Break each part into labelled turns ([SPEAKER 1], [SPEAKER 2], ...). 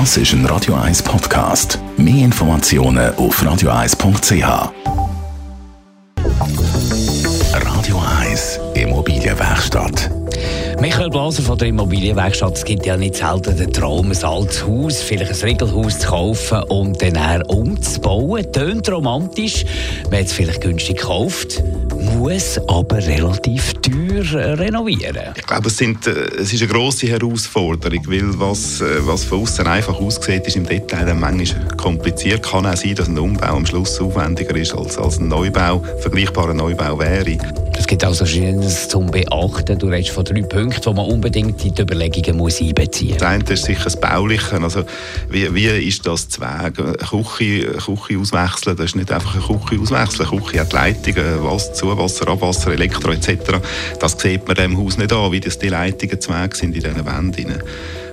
[SPEAKER 1] Das ist ein Radio 1 Podcast. Mehr Informationen auf radio1.ch. Radio 1 Immobilienwerkstatt.
[SPEAKER 2] Michael Blaser von der Immobilienwerkstatt. Es gibt ja nicht selten den Traum, ein altes Haus, vielleicht ein Regelhaus zu kaufen und dann umzubauen. Tönt romantisch. Man hat es vielleicht günstig gekauft, muss aber relativ teuer äh, renovieren.
[SPEAKER 3] Ich glaube, es, sind, äh, es ist eine grosse Herausforderung, weil was, äh, was von außen einfach aussieht, ist im Detail dann manchmal kompliziert. Kann auch sein, dass ein Umbau am Schluss aufwendiger ist als, als ein Neubau, vergleichbarer Neubau wäre.
[SPEAKER 2] Es gibt also Verschiedenes zum Beachten. Du redest von drei Punkten, die man unbedingt in die Überlegungen muss einbeziehen muss.
[SPEAKER 3] Das eine ist sicher das Bauliche. Also, wie, wie ist das zu Weg? Eine Küche, Küche auswechseln, das ist nicht einfach eine Küche auswechseln. Eine Küche hat Leitungen, Wasser, Zuwasser, Abwasser, Elektro etc. Das sieht man dem Haus nicht an, wie das die Leitungen zu sind in diesen Wänden.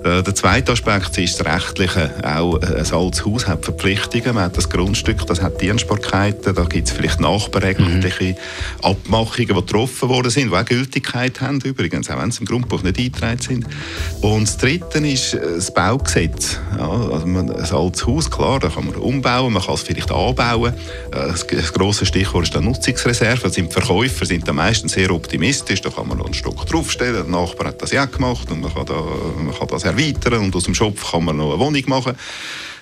[SPEAKER 3] Äh, der zweite Aspekt ist das Rechtliche. Auch ein altes Haus hat Verpflichtungen. Man hat das Grundstück, das hat Dienstbarkeiten. Da gibt es vielleicht nachberechtliche mhm. Abmachungen, die getroffen worden sind, die auch Gültigkeit haben übrigens, auch wenn sie im Grundbuch nicht eingetragen sind. Und das Dritte ist äh, das Baugesetz. Ja, also man, ein altes Haus, klar, da kann man umbauen, man kann es vielleicht anbauen. Äh, das, das grosse Stichwort ist die Nutzungsreserve. Also die Verkäufer sind da meistens sehr optimistisch. Da kann man noch einen Stock draufstellen. Der Nachbar hat das ja gemacht und man kann, da, man kann das erweitern und aus dem Schopf kann man noch eine Wohnung machen.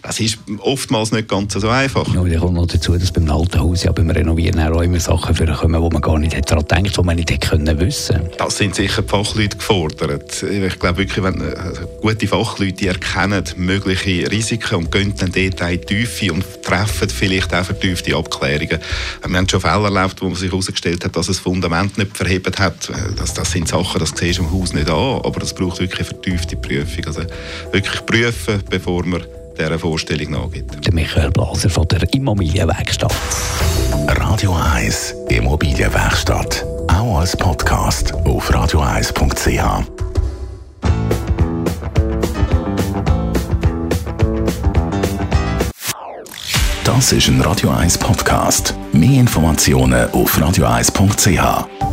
[SPEAKER 3] Das ist oftmals nicht ganz so einfach.
[SPEAKER 2] Ja, da kommt noch dazu, dass beim alten Haus ja beim Renovieren auch immer Sachen vorkommen, wo man gar nicht daran denkt, die man nicht hätte können wissen
[SPEAKER 3] Das sind sicher die Fachleute gefordert. Ich glaube wirklich, wenn also gute Fachleute die erkennen mögliche Risiken und gehen dann dort in die Tiefe und treffen vielleicht auch vertiefte Abklärungen. Wir haben schon Fälle erlebt, wo man sich herausgestellt hat, dass das Fundament nicht verhebt hat. Das, das sind Sachen, das siehst du im Haus nicht an, aber das braucht wirklich vertiefte Prüfung. Also wirklich prüfen, bevor man dieser Vorstellung nachgibt.
[SPEAKER 2] Der Michael Blaser von der Immobilienwerkstatt.
[SPEAKER 1] Radio 1 Immobilienwerkstatt. Auch als Podcast auf radio1.ch. Das ist ein Radio 1 Podcast. Mehr Informationen auf radio1.ch.